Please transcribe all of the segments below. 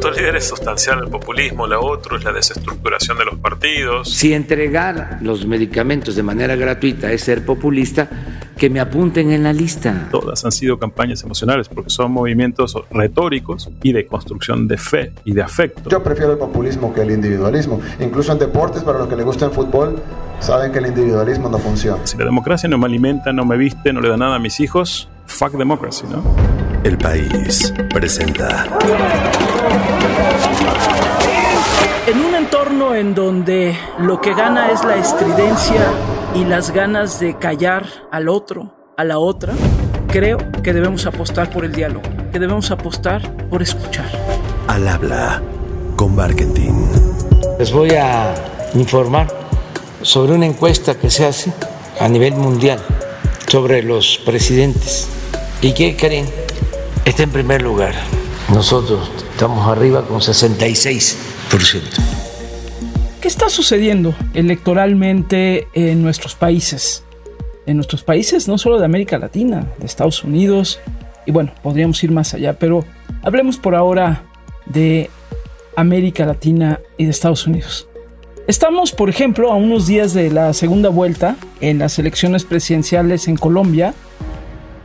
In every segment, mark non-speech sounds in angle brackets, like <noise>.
otro líder es sustancial el populismo, la otro es la desestructuración de los partidos. Si entregar los medicamentos de manera gratuita es ser populista, que me apunten en la lista. Todas han sido campañas emocionales porque son movimientos retóricos y de construcción de fe y de afecto. Yo prefiero el populismo que el individualismo. Incluso en deportes, para los que les gusta el fútbol, saben que el individualismo no funciona. Si la democracia no me alimenta, no me viste, no le da nada a mis hijos, fuck democracy, ¿no? El país presenta. En un entorno en donde lo que gana es la estridencia y las ganas de callar al otro, a la otra, creo que debemos apostar por el diálogo, que debemos apostar por escuchar. Al habla con Barkentin. Les voy a informar sobre una encuesta que se hace a nivel mundial sobre los presidentes. ¿Y qué creen? Está en primer lugar. Nosotros estamos arriba con 66%. ¿Qué está sucediendo electoralmente en nuestros países? En nuestros países, no solo de América Latina, de Estados Unidos, y bueno, podríamos ir más allá, pero hablemos por ahora de América Latina y de Estados Unidos. Estamos, por ejemplo, a unos días de la segunda vuelta en las elecciones presidenciales en Colombia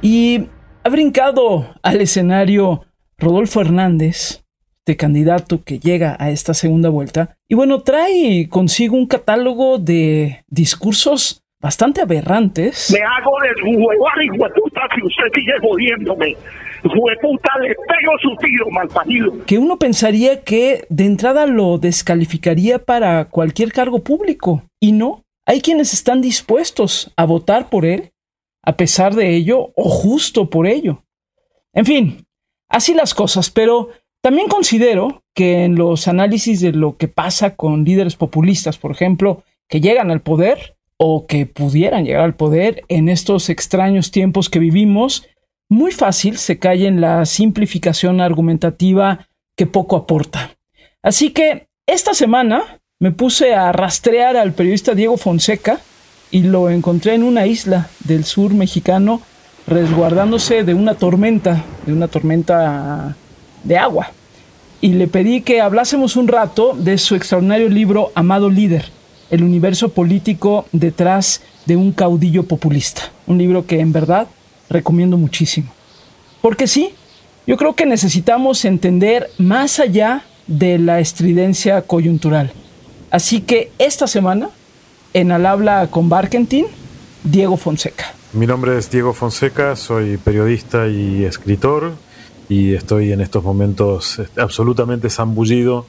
y ha brincado al escenario Rodolfo Hernández, de candidato que llega a esta segunda vuelta, y bueno, trae consigo un catálogo de discursos bastante aberrantes. Me hago el huevar y puta si usted sigue jodiéndome. Hueputa, le pego su tiro, malparido. Que uno pensaría que de entrada lo descalificaría para cualquier cargo público. Y no, hay quienes están dispuestos a votar por él, a pesar de ello, o justo por ello. En fin, así las cosas, pero también considero que en los análisis de lo que pasa con líderes populistas, por ejemplo, que llegan al poder o que pudieran llegar al poder en estos extraños tiempos que vivimos, muy fácil se cae en la simplificación argumentativa que poco aporta. Así que esta semana me puse a rastrear al periodista Diego Fonseca y lo encontré en una isla del sur mexicano resguardándose de una tormenta, de una tormenta de agua. Y le pedí que hablásemos un rato de su extraordinario libro Amado Líder, el universo político detrás de un caudillo populista. Un libro que en verdad recomiendo muchísimo. Porque sí, yo creo que necesitamos entender más allá de la estridencia coyuntural. Así que esta semana, en Al habla con Barkentin, Diego Fonseca. Mi nombre es Diego Fonseca, soy periodista y escritor y estoy en estos momentos absolutamente zambullido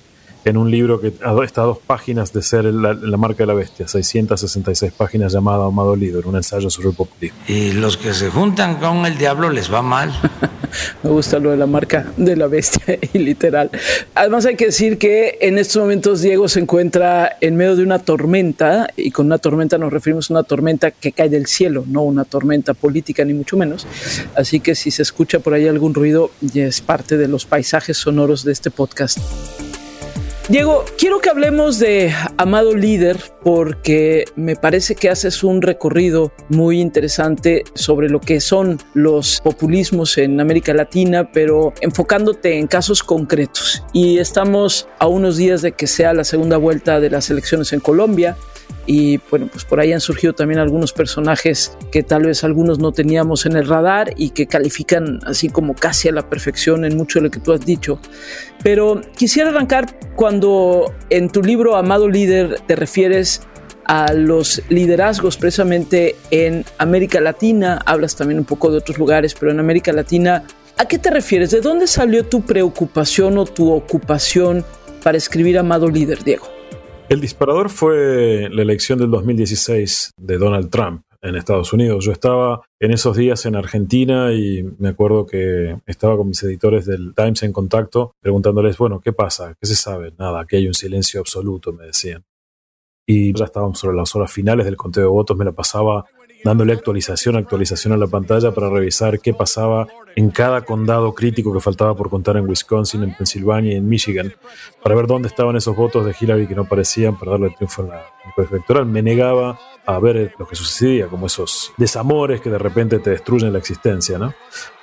en un libro que está a dos páginas de ser la, marca de la bestia, 666 páginas llamada Amado Líder, un ensayo sobre el populismo. Y los que se juntan con el diablo les va mal. <laughs> Me gusta lo de la marca de la bestia <laughs> y literal. Además hay que decir que en estos momentos Diego se encuentra en medio de una tormenta y con una tormenta nos referimos a una tormenta que cae del cielo, no una tormenta política ni mucho menos. Así que si se escucha por ahí algún ruido, ya es parte de los paisajes sonoros de este podcast. Diego, quiero que hablemos de Amado Líder porque me parece que haces un recorrido muy interesante sobre lo que son los populismos en América Latina, pero enfocándote en casos concretos. Y estamos a unos días de que sea la segunda vuelta de las elecciones en Colombia y bueno, pues por ahí han surgido también algunos personajes que tal vez algunos no teníamos en el radar y que califican así como casi a la perfección en mucho de lo que tú has dicho. Pero quisiera arrancar cuando en tu libro Amado Líder te refieres a los liderazgos precisamente en América Latina, hablas también un poco de otros lugares, pero en América Latina, ¿a qué te refieres? ¿De dónde salió tu preocupación o tu ocupación para escribir Amado Líder, Diego? El disparador fue la elección del 2016 de Donald Trump en Estados Unidos. Yo estaba en esos días en Argentina y me acuerdo que estaba con mis editores del Times en contacto preguntándoles, bueno, ¿qué pasa? ¿Qué se sabe? Nada, que hay un silencio absoluto, me decían. Y ya estábamos sobre las horas finales del conteo de votos, me la pasaba dándole actualización, actualización a la pantalla para revisar qué pasaba en cada condado crítico que faltaba por contar en Wisconsin, en Pensilvania y en Michigan, para ver dónde estaban esos votos de Hillary que no aparecían para darle el triunfo en la electoral. Me negaba a ver lo que sucedía, como esos desamores que de repente te destruyen la existencia, ¿no?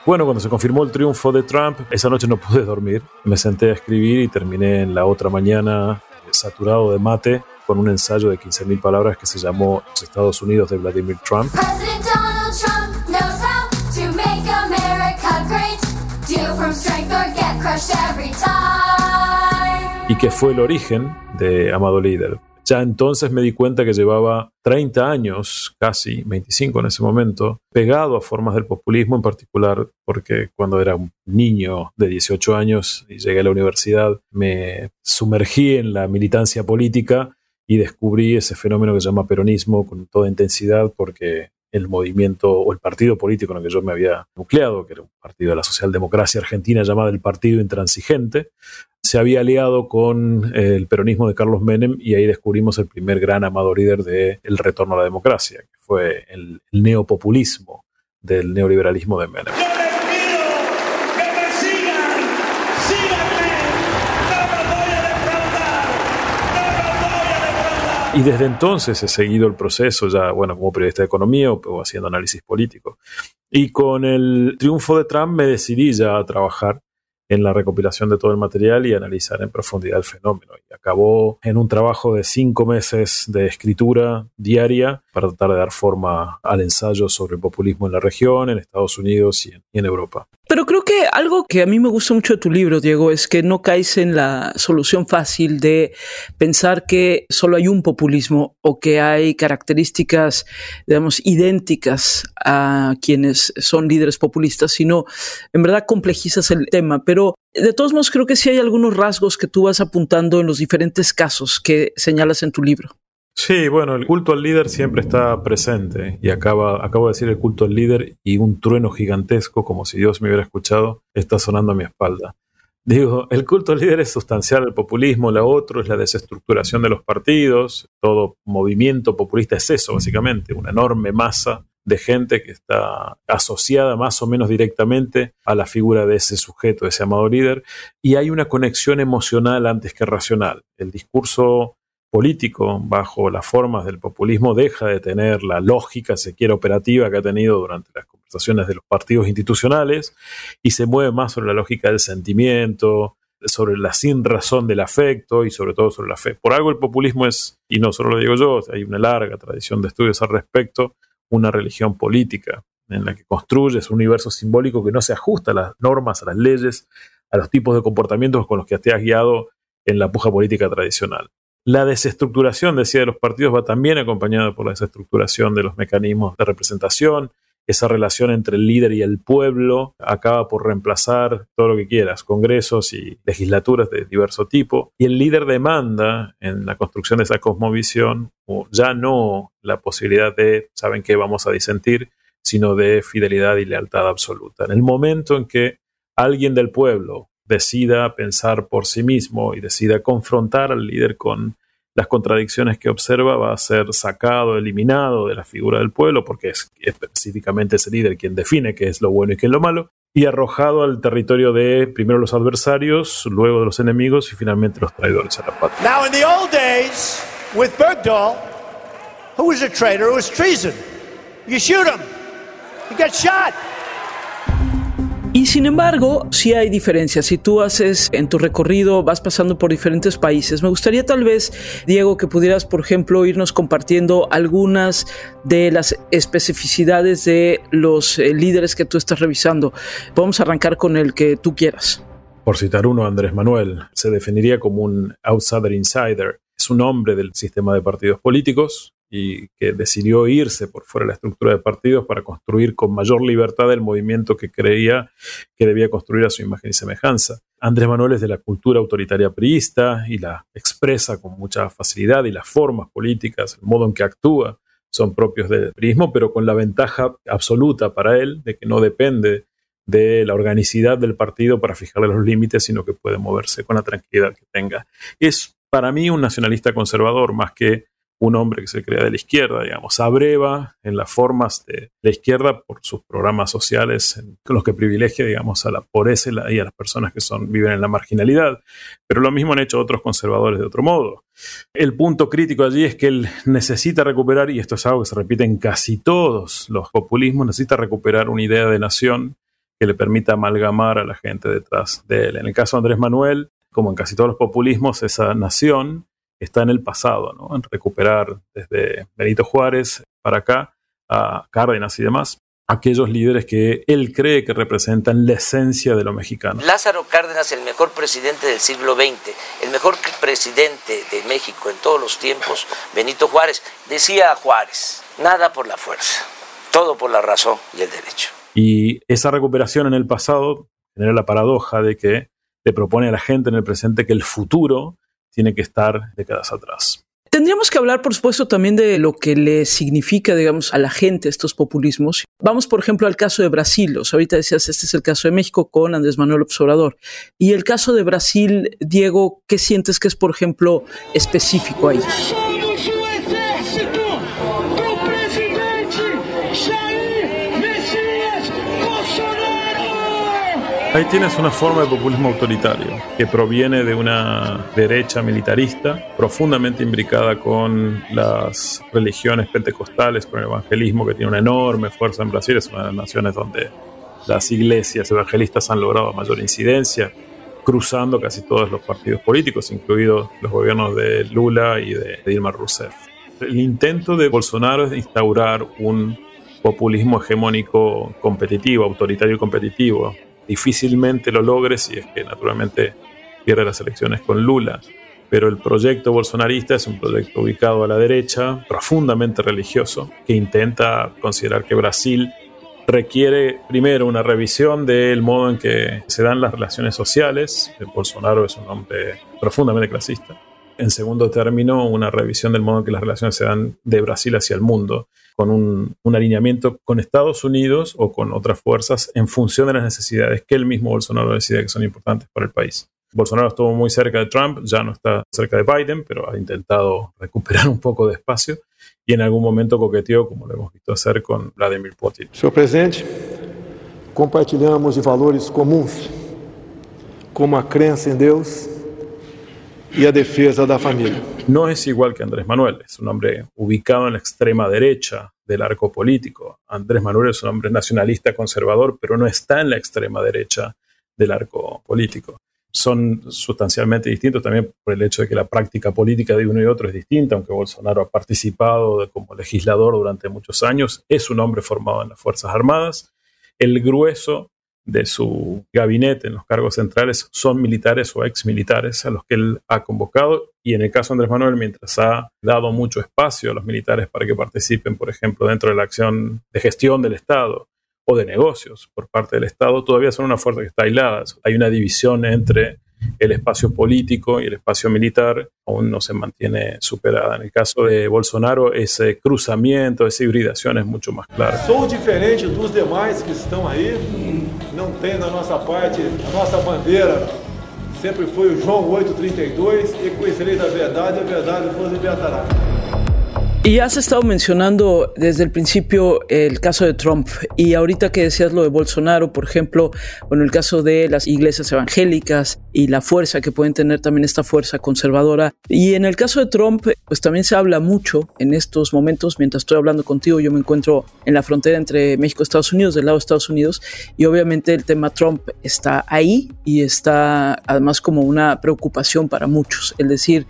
Bueno, cuando se confirmó el triunfo de Trump, esa noche no pude dormir. Me senté a escribir y terminé en la otra mañana saturado de mate con un ensayo de 15.000 palabras que se llamó Los Estados Unidos de Vladimir Trump. Y que fue el origen de Amado Líder. Ya entonces me di cuenta que llevaba 30 años, casi 25 en ese momento, pegado a formas del populismo, en particular porque cuando era un niño de 18 años y llegué a la universidad, me sumergí en la militancia política y descubrí ese fenómeno que se llama peronismo con toda intensidad porque el movimiento o el partido político en el que yo me había nucleado, que era un partido de la socialdemocracia argentina llamado el Partido Intransigente, se había aliado con eh, el peronismo de Carlos Menem y ahí descubrimos el primer gran amado líder del el retorno a la democracia, que fue el neopopulismo del neoliberalismo de Menem. Y desde entonces he seguido el proceso ya, bueno, como periodista de economía o, haciendo análisis político. Y con el triunfo de Trump me decidí ya a trabajar en la recopilación de todo el material y analizar en profundidad el fenómeno. Y acabó en un trabajo de cinco meses de escritura diaria para tratar de dar forma al ensayo sobre el populismo en la región, en Estados Unidos y en, Europa. Pero creo que algo que a mí me gusta mucho de tu libro, Diego, es que no caes en la solución fácil de pensar que solo hay un populismo o que hay características, digamos, idénticas a quienes son líderes populistas, sino en verdad complejizas el tema. Pero de todos modos, creo que sí hay algunos rasgos que tú vas apuntando en los diferentes casos que señalas en tu libro. Sí, bueno, el culto al líder siempre está presente y acaba, acabo de decir el culto al líder y un trueno gigantesco, como si Dios me hubiera escuchado, está sonando a mi espalda. Digo, el culto al líder es sustancial al populismo, la otro es la desestructuración de los partidos, todo movimiento populista es eso, básicamente, una enorme masa de gente que está asociada más o menos directamente a la figura de ese sujeto, de ese amado líder, y hay una conexión emocional antes que racional. El discurso político bajo las formas del populismo deja de tener la lógica, se operativa que ha tenido durante las conversaciones de los partidos institucionales y se mueve más sobre la lógica del sentimiento, sobre la sin razón del afecto y sobre todo sobre la fe. Por algo el populismo es, y no solo lo digo yo, hay una larga tradición de estudios al respecto, una religión política en la que construyes un universo simbólico que no se ajusta a las normas, a las leyes, a los tipos de comportamientos con los que te has guiado en la puja política tradicional. La desestructuración, decía, de los partidos va también acompañada por la desestructuración de los mecanismos de representación. Esa relación entre el líder y el pueblo acaba por reemplazar todo lo que quieras, congresos y legislaturas de diverso tipo. Y el líder demanda en la construcción de esa cosmovisión ya no la posibilidad de, ¿saben qué? Vamos a disentir, sino de fidelidad y lealtad absoluta. En el momento en que alguien del pueblo decida pensar por sí mismo y decida confrontar al líder con las contradicciones que observa, va a ser sacado, eliminado de la figura del pueblo, porque es específicamente ese líder quien define qué es lo bueno y qué es lo malo, y arrojado al territorio de primero los adversarios, luego de los enemigos y finalmente los traidores a la patria. Now in the old days, with Bergdahl, who was a traitor, who was treason. You shoot him, he gets shot. Y sin embargo, sí hay diferencias. Si tú haces en tu recorrido, vas pasando por diferentes países. Me gustaría tal vez, Diego, que pudieras, por ejemplo, irnos compartiendo algunas de las especificidades de los eh, líderes que tú estás revisando. Podemos arrancar con el que tú quieras. Por citar uno, Andrés Manuel, se definiría como un outsider insider. Es un hombre del sistema de partidos políticos, y que decidió irse por fuera de la estructura de partidos para construir con mayor libertad el movimiento que creía que debía construir a su imagen y semejanza. Andrés Manuel es de la cultura autoritaria priista y la expresa con mucha facilidad y las formas políticas, el modo en que actúa son propios del priismo, pero con la ventaja absoluta para él de que no depende de la organicidad del partido para fijarle los límites, sino que puede moverse con la tranquilidad que tenga. Es para mí un nacionalista conservador más que un hombre que se crea de la izquierda, digamos, abreva en las formas de la izquierda por sus programas sociales, en los que privilegia, digamos, a la pobreza y a las personas que son, viven en la marginalidad. Pero lo mismo han hecho otros conservadores de otro modo. El punto crítico allí es que él necesita recuperar, y esto es algo que se repite en casi todos los populismos, necesita recuperar una idea de nación que le permita amalgamar a la gente detrás de él. En el caso de Andrés Manuel, como en casi todos los populismos, esa nación está en el pasado, ¿no? en recuperar desde Benito Juárez para acá, a Cárdenas y demás, aquellos líderes que él cree que representan la esencia de lo mexicano. Lázaro Cárdenas, el mejor presidente del siglo XX, el mejor presidente de México en todos los tiempos, Benito Juárez, decía Juárez, nada por la fuerza, todo por la razón y el derecho. Y esa recuperación en el pasado genera la paradoja de que le propone a la gente en el presente que el futuro tiene que estar décadas atrás. Tendríamos que hablar, por supuesto, también de lo que le significa, digamos, a la gente estos populismos. Vamos, por ejemplo, al caso de Brasil. O ahorita decías, este es el caso de México con Andrés Manuel Observador. Y el caso de Brasil, Diego, ¿qué sientes que es, por ejemplo, específico ahí? Ahí tienes una forma de populismo autoritario que proviene de una derecha militarista profundamente imbricada con las religiones pentecostales, con el evangelismo que tiene una enorme fuerza en Brasil. Es una de las naciones donde las iglesias evangelistas han logrado mayor incidencia, cruzando casi todos los partidos políticos, incluidos los gobiernos de Lula y de Dilma Rousseff. El intento de Bolsonaro es instaurar un populismo hegemónico competitivo, autoritario y competitivo, difícilmente lo logre si es que naturalmente pierde las elecciones con Lula. Pero el proyecto bolsonarista es un proyecto ubicado a la derecha, profundamente religioso, que intenta considerar que Brasil requiere primero una revisión del modo en que se dan las relaciones sociales. Bolsonaro es un hombre profundamente clasista. En segundo término, una revisión del modo en que las relaciones se dan de Brasil hacia el mundo con un, alineamiento con Estados Unidos o con otras fuerzas en función de las necesidades que el mismo Bolsonaro decide que son importantes para el país. Bolsonaro estuvo muy cerca de Trump, ya no está cerca de Biden, pero ha intentado recuperar un poco de espacio y en algún momento coqueteó, como lo hemos visto hacer con Vladimir Putin. Señor presidente, compartilhamos de valores comuns, como a crença en Dios y a defensa de la familia. No es igual que Andrés Manuel, es un hombre ubicado en la extrema derecha del arco político. Andrés Manuel es un hombre nacionalista conservador, pero no está en la extrema derecha del arco político. Son sustancialmente distintos también por el hecho de que la práctica política de uno y otro es distinta, aunque Bolsonaro ha participado como legislador durante muchos años, es un hombre formado en las Fuerzas Armadas. El grueso de su gabinete en los cargos centrales son militares o exmilitares a los que él ha convocado y en el caso de Andrés Manuel, mientras ha dado mucho espacio a los militares para que participen, por ejemplo, dentro de la acción de gestión del Estado o de negocios por parte del Estado, todavía son una fuerza que está aislada. Hay una división entre el espacio político y el espacio militar aún no se mantiene superada. En el caso de Bolsonaro, ese cruzamiento, esa hibridación es mucho más clara. Soy diferente los demás que están ahí. No tem da nossa parte, a nossa bandeira sempre foi o João 832 e conhecereis a verdade, a verdade vos libertará. Y has estado mencionando desde el principio el caso de Trump y ahorita que decías lo de Bolsonaro, por ejemplo, bueno, el caso de las iglesias evangélicas y la fuerza que pueden tener también esta fuerza conservadora. Y en el caso de Trump, pues también se habla mucho en estos momentos, mientras estoy hablando contigo, yo me encuentro en la frontera entre México y Estados Unidos, del lado de Estados Unidos, y obviamente el tema Trump está ahí y está además como una preocupación para muchos. Es decir,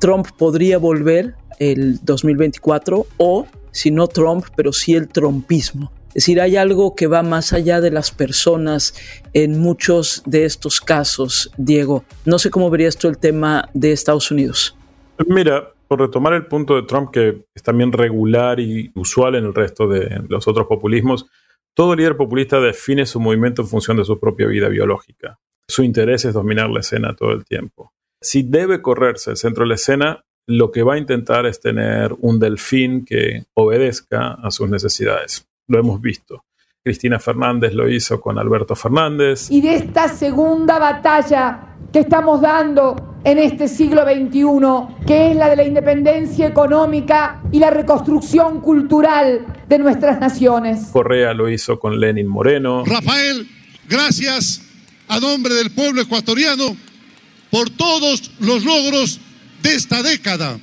Trump podría volver el 2024 o, si no Trump, pero sí el trumpismo. Es decir, hay algo que va más allá de las personas en muchos de estos casos, Diego. No sé cómo verías tú el tema de Estados Unidos. Mira, por retomar el punto de Trump, que es también regular y usual en el resto de los otros populismos, todo líder populista define su movimiento en función de su propia vida biológica. Su interés es dominar la escena todo el tiempo. Si debe correrse el centro de la escena, lo que va a intentar es tener un delfín que obedezca a sus necesidades. Lo hemos visto. Cristina Fernández lo hizo con Alberto Fernández. Y de esta segunda batalla que estamos dando en este siglo XXI, que es la de la independencia económica y la reconstrucción cultural de nuestras naciones. Correa lo hizo con Lenin Moreno. Rafael, gracias a nombre del pueblo ecuatoriano por todos los logros de esta década,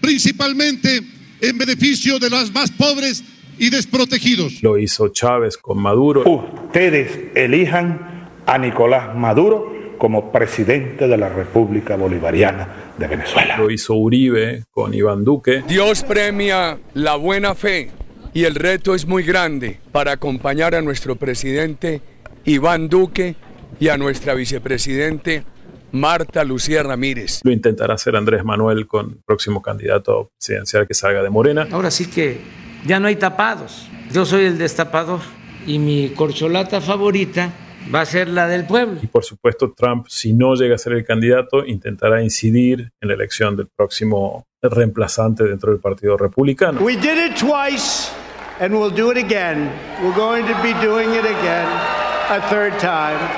principalmente en beneficio de los más pobres y desprotegidos. Lo hizo Chávez con Maduro. Ustedes elijan a Nicolás Maduro como presidente de la República Bolivariana de Venezuela. Lo hizo Uribe con Iván Duque. Dios premia la buena fe y el reto es muy grande para acompañar a nuestro presidente Iván Duque y a nuestra vicepresidente Marta Lucía Ramírez. Lo intentará hacer Andrés Manuel con próximo candidato presidencial que salga de Morena. Ahora sí que ya no hay tapados. Yo soy el destapador y mi corcholata favorita va a ser la del pueblo. Y por supuesto Trump, si no llega a ser el candidato, intentará incidir en la elección del próximo reemplazante dentro del Partido Republicano. We did it twice and we'll do it again. We're going to be doing it again.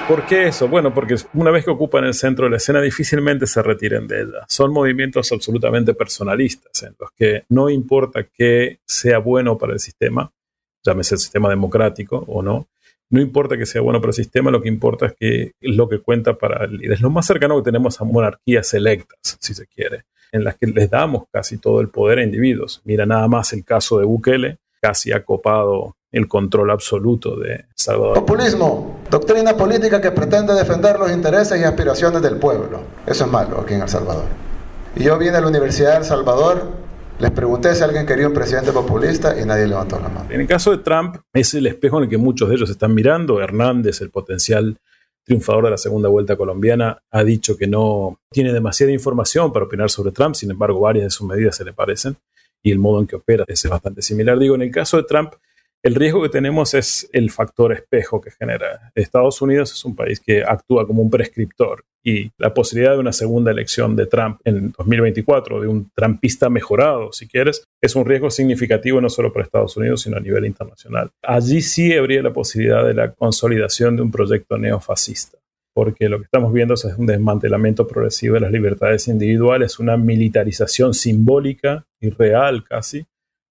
¿Por qué eso? Bueno, porque una vez que ocupan el centro de la escena difícilmente se retiren de ella. Son movimientos absolutamente personalistas en los que no importa que sea bueno para el sistema, llámese el sistema democrático o no, no importa que sea bueno para el sistema, lo que importa es que lo que cuenta para el líder. Es lo más cercano que tenemos a monarquías electas, si se quiere, en las que les damos casi todo el poder a individuos. Mira nada más el caso de Bukele, casi ha copado el control absoluto de Salvador. Populismo, doctrina política que pretende defender los intereses y aspiraciones del pueblo. Eso es malo aquí en El Salvador. Y yo vine a la Universidad de El Salvador, les pregunté si alguien quería un presidente populista y nadie levantó la mano. En el caso de Trump, es el espejo en el que muchos de ellos están mirando. Hernández, el potencial triunfador de la segunda vuelta colombiana, ha dicho que no tiene demasiada información para opinar sobre Trump, sin embargo, varias de sus medidas se le parecen y el modo en que opera es bastante similar. Digo, en el caso de Trump, el riesgo que tenemos es el factor espejo que genera. Estados Unidos es un país que actúa como un prescriptor y la posibilidad de una segunda elección de Trump en 2024, de un trumpista mejorado, si quieres, es un riesgo significativo no solo para Estados Unidos, sino a nivel internacional. Allí sí habría la posibilidad de la consolidación de un proyecto neofascista porque lo que estamos viendo es un desmantelamiento progresivo de las libertades individuales, una militarización simbólica y real casi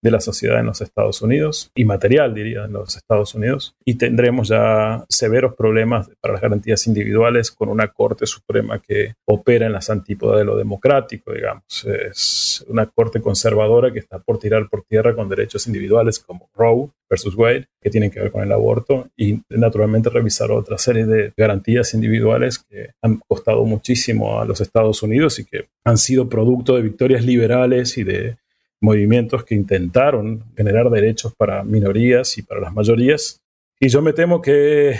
de la sociedad en los Estados Unidos y material, diría, en los Estados Unidos. Y tendremos ya severos problemas para las garantías individuales con una Corte Suprema que opera en las antípodas de lo democrático, digamos. Es una Corte conservadora que está por tirar por tierra con derechos individuales como Roe versus Wade, que tienen que ver con el aborto, y naturalmente revisar otra serie de garantías individuales que han costado muchísimo a los Estados Unidos y que han sido producto de victorias liberales y de movimientos que intentaron generar derechos para minorías y para las mayorías. Y yo me temo que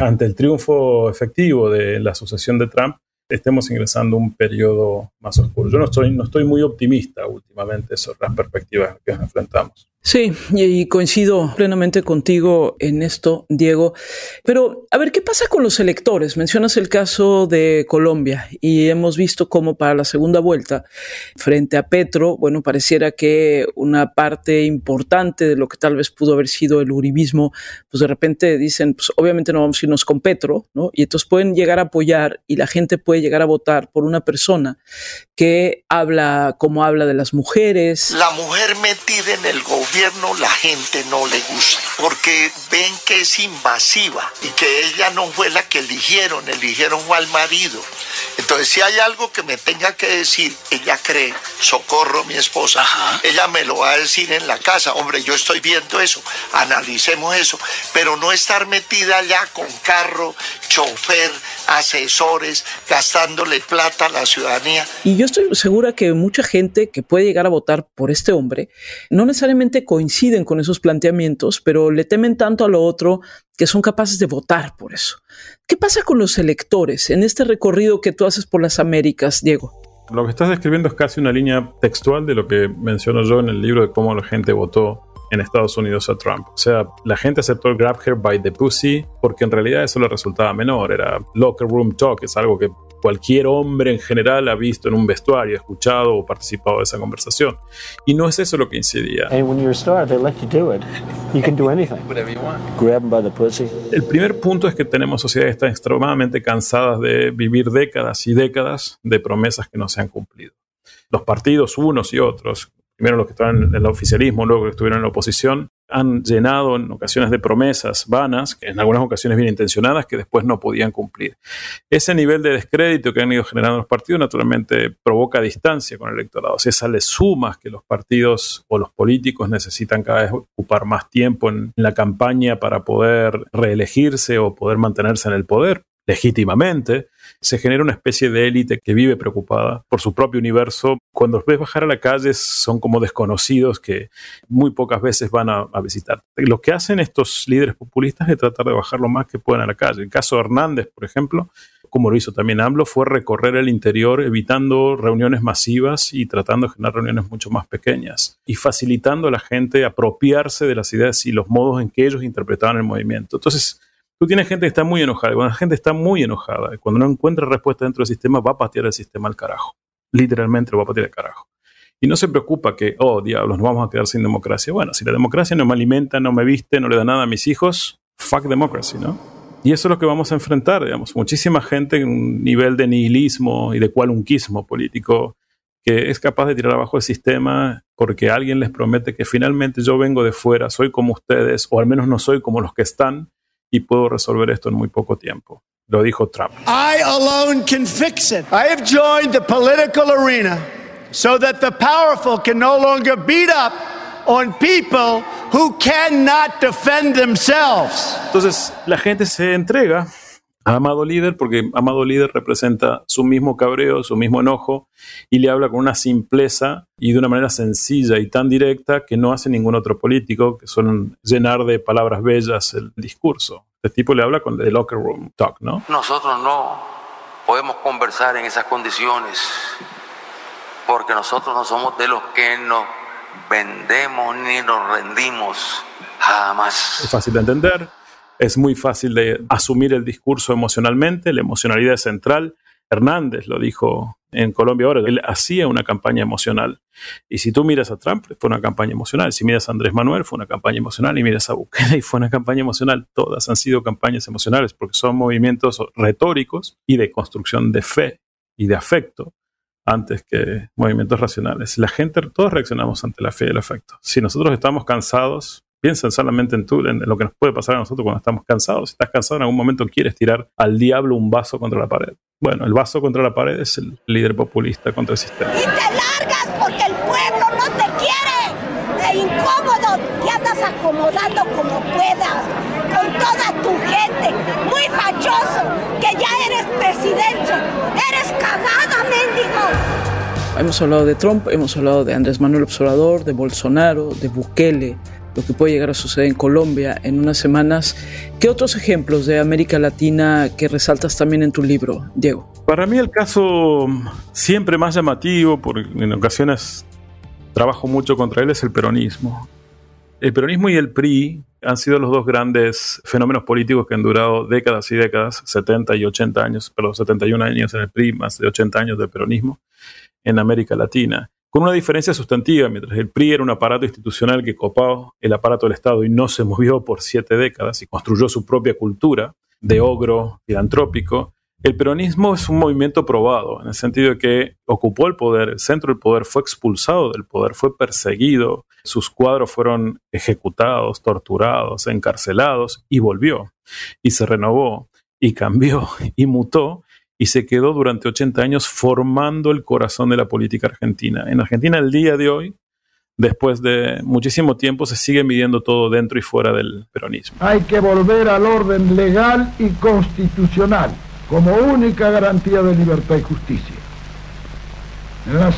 ante el triunfo efectivo de la sucesión de Trump, estemos ingresando un periodo más oscuro. Yo no estoy, no estoy muy optimista últimamente sobre las perspectivas que nos enfrentamos. Sí, y coincido plenamente contigo en esto, Diego. Pero, a ver, ¿qué pasa con los electores? Mencionas el caso de Colombia y hemos visto cómo para la segunda vuelta, frente a Petro, bueno, pareciera que una parte importante de lo que tal vez pudo haber sido el uribismo, pues de repente dicen, pues obviamente no vamos a irnos con Petro, ¿no? Y entonces pueden llegar a apoyar y la gente puede llegar a votar por una persona que habla como habla de las mujeres. La mujer metida en el gobierno la gente no le gusta, porque ven que es invasiva y que ella no fue la que eligieron, eligieron al marido. Entonces, si hay algo que me tenga que decir, ella cree, socorro mi esposa, ella me lo va a decir en la casa, hombre, yo estoy viendo eso, analicemos eso, pero no estar metida allá con carro, chofer, asesores, gastándole plata a la ciudadanía. Y yo estoy segura que mucha gente que puede llegar a votar por este hombre, no necesariamente coinciden con esos planteamientos, pero le temen tanto a lo otro que son capaces de votar por eso. ¿Qué pasa con los electores en este recorrido que tú haces por las Américas, Diego? Lo que estás describiendo es casi una línea textual de lo que menciono yo en el libro de cómo la gente votó en Estados Unidos a Trump. O sea, la gente aceptó el grab her by the pussy porque en realidad eso le resultaba menor. Era locker room talk, es algo que cualquier hombre en general ha visto en un vestuario, escuchado o participado de esa conversación. Y no es eso lo que incidía. El primer punto es que tenemos sociedades que están extremadamente cansadas de vivir décadas y décadas de promesas que no se han cumplido. Los partidos, unos y otros, primero los que estaban en el oficialismo, luego que estuvieron en la oposición, han llenado en ocasiones de promesas vanas, en algunas ocasiones bien intencionadas, que después no podían cumplir. Ese nivel de descrédito que han ido generando los partidos naturalmente provoca distancia con el electorado. Si esa le sumas que los partidos o los políticos necesitan cada vez ocupar más tiempo en la campaña para poder reelegirse o poder mantenerse en el poder, legítimamente, se genera una especie de élite que vive preocupada por su propio universo. Cuando los ves bajar a la calle son como desconocidos que muy pocas veces van a, visitar. Lo que hacen estos líderes populistas es tratar de bajar lo más que puedan a la calle. El caso de Hernández, por ejemplo, como lo hizo también AMLO, fue recorrer el interior evitando reuniones masivas y tratando de generar reuniones mucho más pequeñas y facilitando a la gente apropiarse de las ideas y los modos en que ellos interpretaban el movimiento. Entonces, Tú tienes gente que está muy enojada. Cuando la gente está muy enojada, cuando no encuentra respuesta dentro del sistema, va a patear el sistema al carajo. Literalmente lo va a patear al carajo. Y no se preocupa que, oh, diablos, nos vamos a quedar sin democracia. Bueno, si la democracia no me alimenta, no me viste, no le da nada a mis hijos, fuck democracy, ¿no? Y eso es lo que vamos a enfrentar, digamos. Muchísima gente en un nivel de nihilismo y de cualunquismo político que es capaz de tirar abajo el sistema porque alguien les promete que finalmente yo vengo de fuera, soy como ustedes, o al menos no soy como los que están, y puedo resolver esto en muy poco tiempo. Lo dijo Trump. I alone can fix it. I have joined the political arena so that the powerful can no longer beat up on people who cannot defend themselves. Entonces, la gente se entrega amado líder, porque amado líder representa su mismo cabreo, su mismo enojo, y le habla con una simpleza y de una manera sencilla y tan directa que no hace ningún otro político, que son llenar de palabras bellas el discurso. Este tipo le habla con el locker room talk, ¿no? Nosotros no podemos conversar en esas condiciones, porque nosotros no somos de los que nos vendemos ni nos rendimos jamás. Es fácil de entender es muy fácil de asumir el discurso emocionalmente, la emocionalidad es central. Hernández lo dijo en Colombia ahora, él hacía una campaña emocional. Y si tú miras a Trump, fue una campaña emocional. Si miras a Andrés Manuel, fue una campaña emocional. Y miras a Bukele, y <laughs> fue una campaña emocional. Todas han sido campañas emocionales porque son movimientos retóricos y de construcción de fe y de afecto antes que movimientos racionales. La gente, todos reaccionamos ante la fe y el afecto. Si nosotros estamos cansados, Piensen solamente en, tú, en lo que nos puede pasar a nosotros cuando estamos cansados. Si estás cansado, en algún momento quieres tirar al diablo un vaso contra la pared. Bueno, el vaso contra la pared es el líder populista contra el sistema. Y te largas porque el pueblo no te quiere. E incómodo, te andas acomodando como puedas. Con toda tu gente. Muy fachoso. Que ya eres presidente. Eres cagada, mendigo. Hemos hablado de Trump, hemos hablado de Andrés Manuel Observador, de Bolsonaro, de Bukele lo que puede llegar a suceder en Colombia en unas semanas. ¿Qué otros ejemplos de América Latina que resaltas también en tu libro, Diego? Para mí el caso siempre más llamativo, porque en ocasiones trabajo mucho contra él, es el peronismo. El peronismo y el PRI han sido los dos grandes fenómenos políticos que han durado décadas y décadas, 70 y 80 años, perdón, 71 años en el PRI, más de 80 años de peronismo en América Latina con una diferencia sustantiva. Mientras el PRI era un aparato institucional que copaba el aparato del Estado y no se movió por siete décadas y construyó su propia cultura de ogro filantrópico, el peronismo es un movimiento probado, en el sentido de que ocupó el poder, el centro del poder fue expulsado del poder, fue perseguido, sus cuadros fueron ejecutados, torturados, encarcelados y volvió y se renovó y cambió <laughs> y mutó y se quedó durante 80 años formando el corazón de la política argentina. En Argentina, el día de hoy, después de muchísimo tiempo, se sigue midiendo todo dentro y fuera del peronismo. Hay que volver al orden legal y constitucional como única garantía de libertad y justicia. En la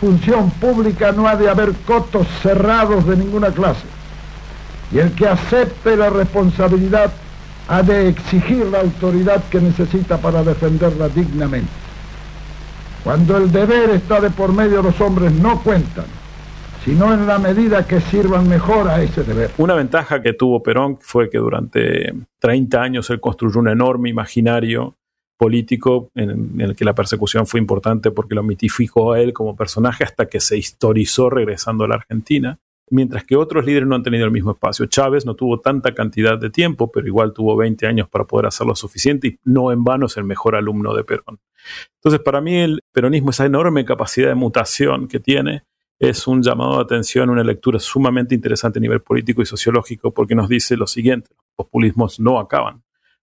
función pública no ha de haber cotos cerrados de ninguna clase. Y el que acepte la responsabilidad ha de exigir la autoridad que necesita para defenderla dignamente. Cuando el deber está de por medio, los hombres no cuentan, sino en la medida que sirvan mejor a ese deber. Una ventaja que tuvo Perón fue que durante 30 años él construyó un enorme imaginario político en, el que la persecución fue importante porque lo mitificó a él como personaje hasta que se historizó regresando a la Argentina, mientras que otros líderes no han tenido el mismo espacio. Chávez no tuvo tanta cantidad de tiempo, pero igual tuvo 20 años para poder hacerlo suficiente y no en vano es el mejor alumno de Perón. Entonces, para mí el peronismo, esa enorme capacidad de mutación que tiene, es un llamado de atención, una lectura sumamente interesante a nivel político y sociológico porque nos dice lo siguiente, los populismos no acaban.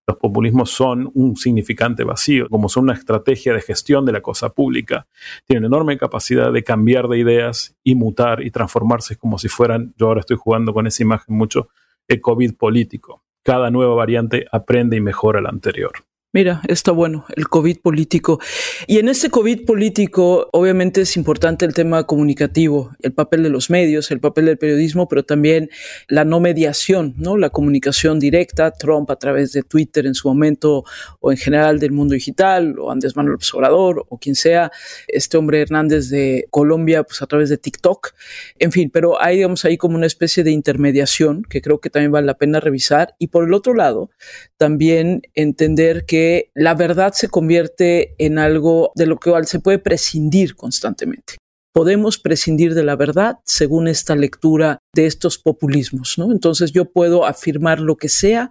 Los populismos son un significante vacío, como son una estrategia de gestión de la cosa pública. Tienen enorme capacidad de cambiar de ideas y mutar y transformarse como si fueran, yo ahora estoy jugando con esa imagen mucho, el COVID político. Cada nueva variante aprende y mejora la anterior. Mira, está bueno, el COVID político. Y en este COVID político, obviamente es importante el tema comunicativo, el papel de los medios, el papel del periodismo, pero también la no mediación, ¿no? La comunicación directa, Trump a través de Twitter en su momento, o en general del mundo digital, o Andrés Manuel Obrador, o quien sea, este hombre Hernández de Colombia, pues a través de TikTok. En fin, pero hay, digamos, ahí como una especie de intermediación que creo que también vale la pena revisar. Y por el otro lado, también entender que la verdad se convierte en algo de lo que se puede prescindir constantemente. Podemos prescindir de la verdad según esta lectura de estos populismos, ¿no? Entonces yo puedo afirmar lo que sea,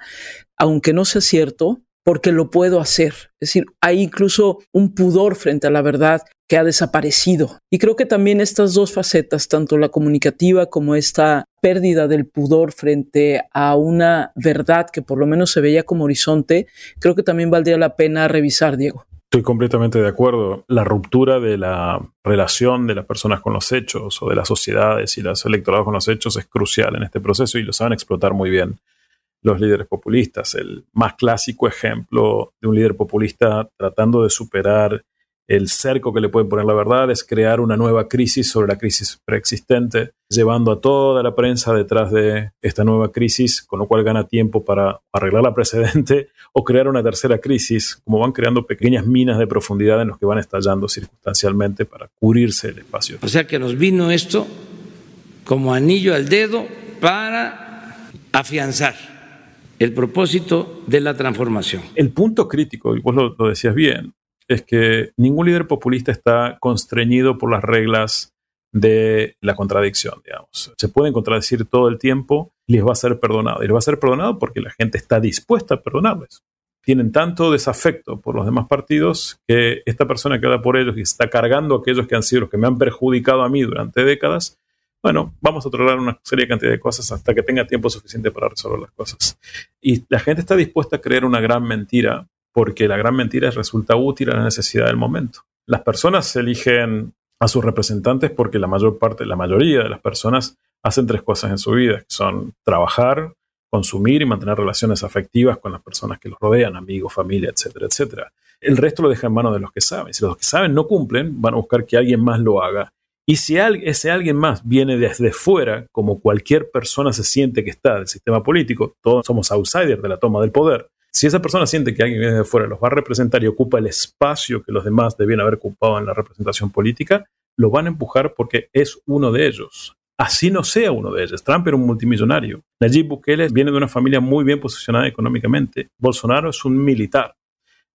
aunque no sea cierto, porque lo puedo hacer. Es decir, hay incluso un pudor frente a la verdad que ha desaparecido. Y creo que también estas dos facetas, tanto la comunicativa como esta pérdida del pudor frente a una verdad que por lo menos se veía como horizonte, creo que también valdría la pena revisar, Diego. Estoy completamente de acuerdo. La ruptura de la relación de las personas con los hechos o de las sociedades y los electorados con los hechos es crucial en este proceso y lo saben explotar muy bien los líderes populistas. El más clásico ejemplo de un líder populista tratando de superar el cerco que le puede poner la verdad es crear una nueva crisis sobre la crisis preexistente, llevando a toda la prensa detrás de esta nueva crisis, con lo cual gana tiempo para arreglar la precedente <laughs> o crear una tercera crisis, como van creando pequeñas minas de profundidad en los que van estallando circunstancialmente para cubrirse el espacio. O sea que nos vino esto como anillo al dedo para afianzar el propósito de la transformación. El punto crítico, y vos lo, decías bien, es que ningún líder populista está constreñido por las reglas de la contradicción, digamos. Se pueden contradecir todo el tiempo y les va a ser perdonado. Y les va a ser perdonado porque la gente está dispuesta a perdonarles. Tienen tanto desafecto por los demás partidos que esta persona que habla por ellos y está cargando a aquellos que han sido los que me han perjudicado a mí durante décadas, bueno, vamos a tolerar una serie cantidad de cosas hasta que tenga tiempo suficiente para resolver las cosas. Y la gente está dispuesta a creer una gran mentira porque la gran mentira resulta útil a la necesidad del momento. Las personas eligen a sus representantes porque la mayor parte, la mayoría de las personas hacen tres cosas en su vida, que son trabajar, consumir y mantener relaciones afectivas con las personas que los rodean, amigos, familia, etcétera, etcétera. El resto lo deja en manos de los que saben. Si los que saben no cumplen, van a buscar que alguien más lo haga. Y si ese alguien más viene desde fuera, como cualquier persona se siente que está del sistema político, todos somos outsiders de la toma del poder, si esa persona siente que alguien viene de fuera los va a representar y ocupa el espacio que los demás debían haber ocupado en la representación política, lo van a empujar porque es uno de ellos. Así no sea uno de ellos. Trump era un multimillonario. Nayib Bukele viene de una familia muy bien posicionada económicamente. Bolsonaro es un militar.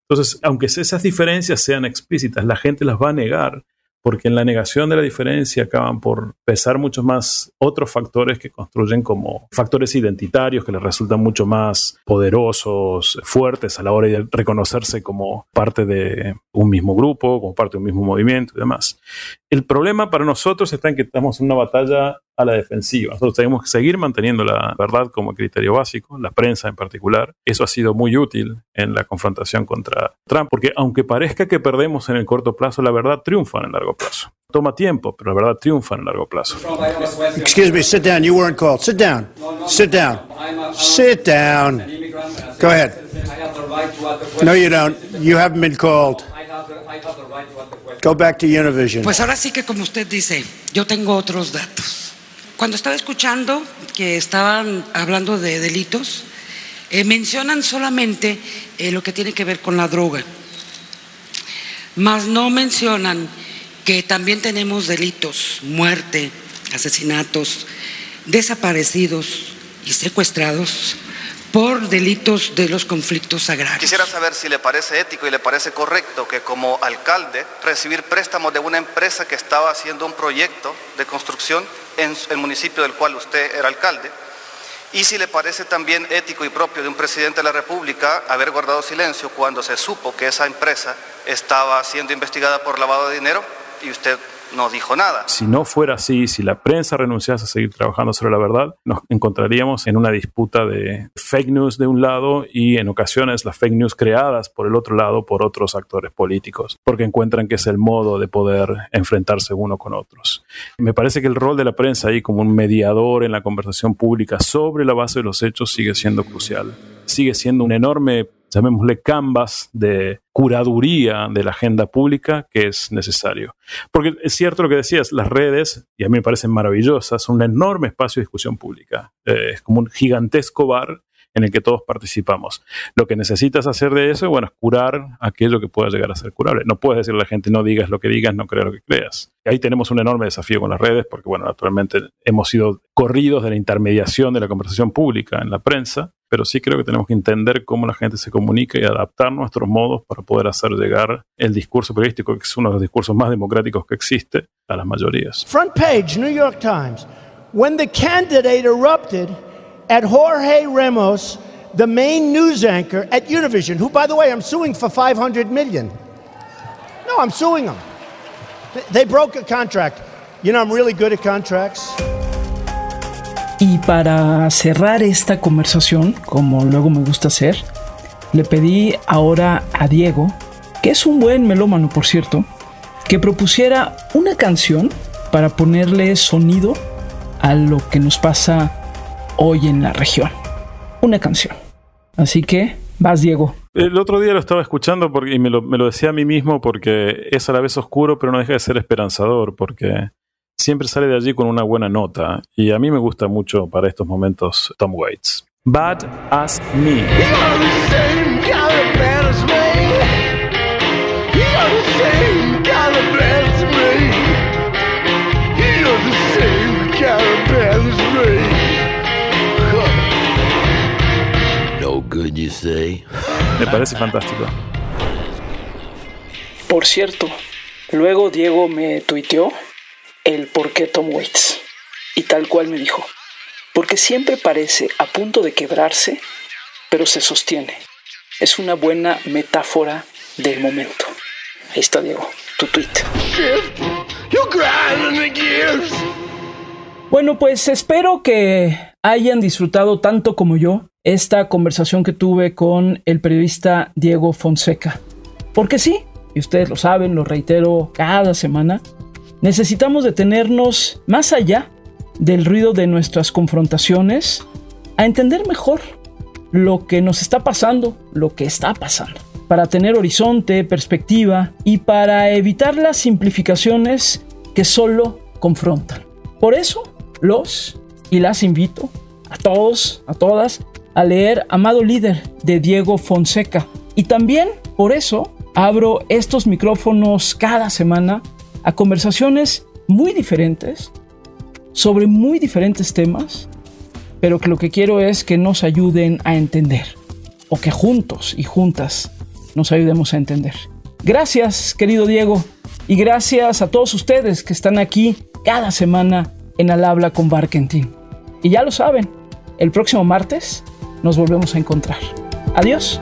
Entonces, aunque esas diferencias sean explícitas, la gente las va a negar porque en la negación de la diferencia acaban por pesar mucho más otros factores que construyen como factores identitarios que les resultan mucho más poderosos, fuertes a la hora de reconocerse como parte de un mismo grupo, como parte de un mismo movimiento y demás. El problema para nosotros está en que estamos en una batalla a la defensiva. Nosotros tenemos que seguir manteniendo la verdad como criterio básico, la prensa en particular. Eso ha sido muy útil en la confrontación contra Trump, porque aunque parezca que perdemos en el corto plazo, la verdad triunfa en el largo plazo. Toma tiempo, pero la verdad triunfa en el largo plazo. Excuse me, sit down. You weren't called. Sit down. Sit down. Sit down. Go ahead. No, you don't. You haven't been called. Go back to Univision. Pues ahora sí que como usted dice, yo tengo otros datos. Cuando estaba escuchando que estaban hablando de delitos, eh, mencionan solamente eh, lo que tiene que ver con la droga, mas no mencionan que también tenemos delitos, muerte, asesinatos, desaparecidos y secuestrados por delitos de los conflictos agrarios. Quisiera saber si le parece ético y le parece correcto que como alcalde recibir préstamos de una empresa que estaba haciendo un proyecto de construcción en el municipio del cual usted era alcalde. Y si le parece también ético y propio de un presidente de la República haber guardado silencio cuando se supo que esa empresa estaba siendo investigada por lavado de dinero y usted no dijo nada. Si no fuera así, si la prensa renunciase a seguir trabajando sobre la verdad, nos encontraríamos en una disputa de fake news de un lado y en ocasiones las fake news creadas por el otro lado por otros actores políticos, porque encuentran que es el modo de poder enfrentarse uno con otros. Me parece que el rol de la prensa ahí como un mediador en la conversación pública sobre la base de los hechos sigue siendo crucial. Sigue siendo un enorme llamémosle canvas de curaduría de la agenda pública que es necesario. Porque es cierto lo que decías, las redes, y a mí me parecen maravillosas, son un enorme espacio de discusión pública. Eh, es como un gigantesco bar en el que todos participamos. Lo que necesitas hacer de eso, bueno, es curar aquello que pueda llegar a ser curable. No puedes decirle a la gente no digas lo que digas, no creas lo que creas. Ahí tenemos un enorme desafío con las redes porque, bueno, naturalmente hemos sido corridos de la intermediación de la conversación pública en la prensa pero sí creo que tenemos que entender cómo la gente se comunica y adaptar nuestros modos para poder hacer llegar el discurso periodístico, que es uno de los discursos más democráticos que existe, a las mayorías. Front page, New York Times. When the candidate erupted at Jorge Ramos, the main news anchor at Univision, who, by the way, I'm suing for 500 million. No, I'm suing them. They broke a contract. You know, I'm really good at contracts. Y para cerrar esta conversación, como luego me gusta hacer, le pedí ahora a Diego, que es un buen melómano por cierto, que propusiera una canción para ponerle sonido a lo que nos pasa hoy en la región. Una canción. Así que, vas Diego. El otro día lo estaba escuchando porque, y me lo, me lo decía a mí mismo porque es a la vez oscuro, pero no deja de ser esperanzador, porque siempre sale de allí con una buena nota. Y a mí me gusta mucho para estos momentos Tom Waits. Bad as Me. No good, you say. Me parece fantástico. Por cierto, luego Diego me tuiteó el por qué Tom Waits. Y tal cual me dijo, porque siempre parece a punto de quebrarse, pero se sostiene. Es una buena metáfora del momento. Ahí está Diego, tu tweet. Bueno, pues espero que hayan disfrutado tanto como yo esta conversación que tuve con el periodista Diego Fonseca. Porque sí, y ustedes lo saben, lo reitero cada semana, Necesitamos detenernos más allá del ruido de nuestras confrontaciones a entender mejor lo que nos está pasando, lo que está pasando, para tener horizonte, perspectiva y para evitar las simplificaciones que solo confrontan. Por eso, los y las invito a todos, a todas, a leer Amado Líder de Diego Fonseca. Y también, por eso, abro estos micrófonos cada semana a conversaciones muy diferentes sobre muy diferentes temas, pero que lo que quiero es que nos ayuden a entender, o que juntos y juntas nos ayudemos a entender. Gracias, querido Diego, y gracias a todos ustedes que están aquí cada semana en Al Habla con Barkentin. Y ya lo saben, el próximo martes nos volvemos a encontrar. Adiós.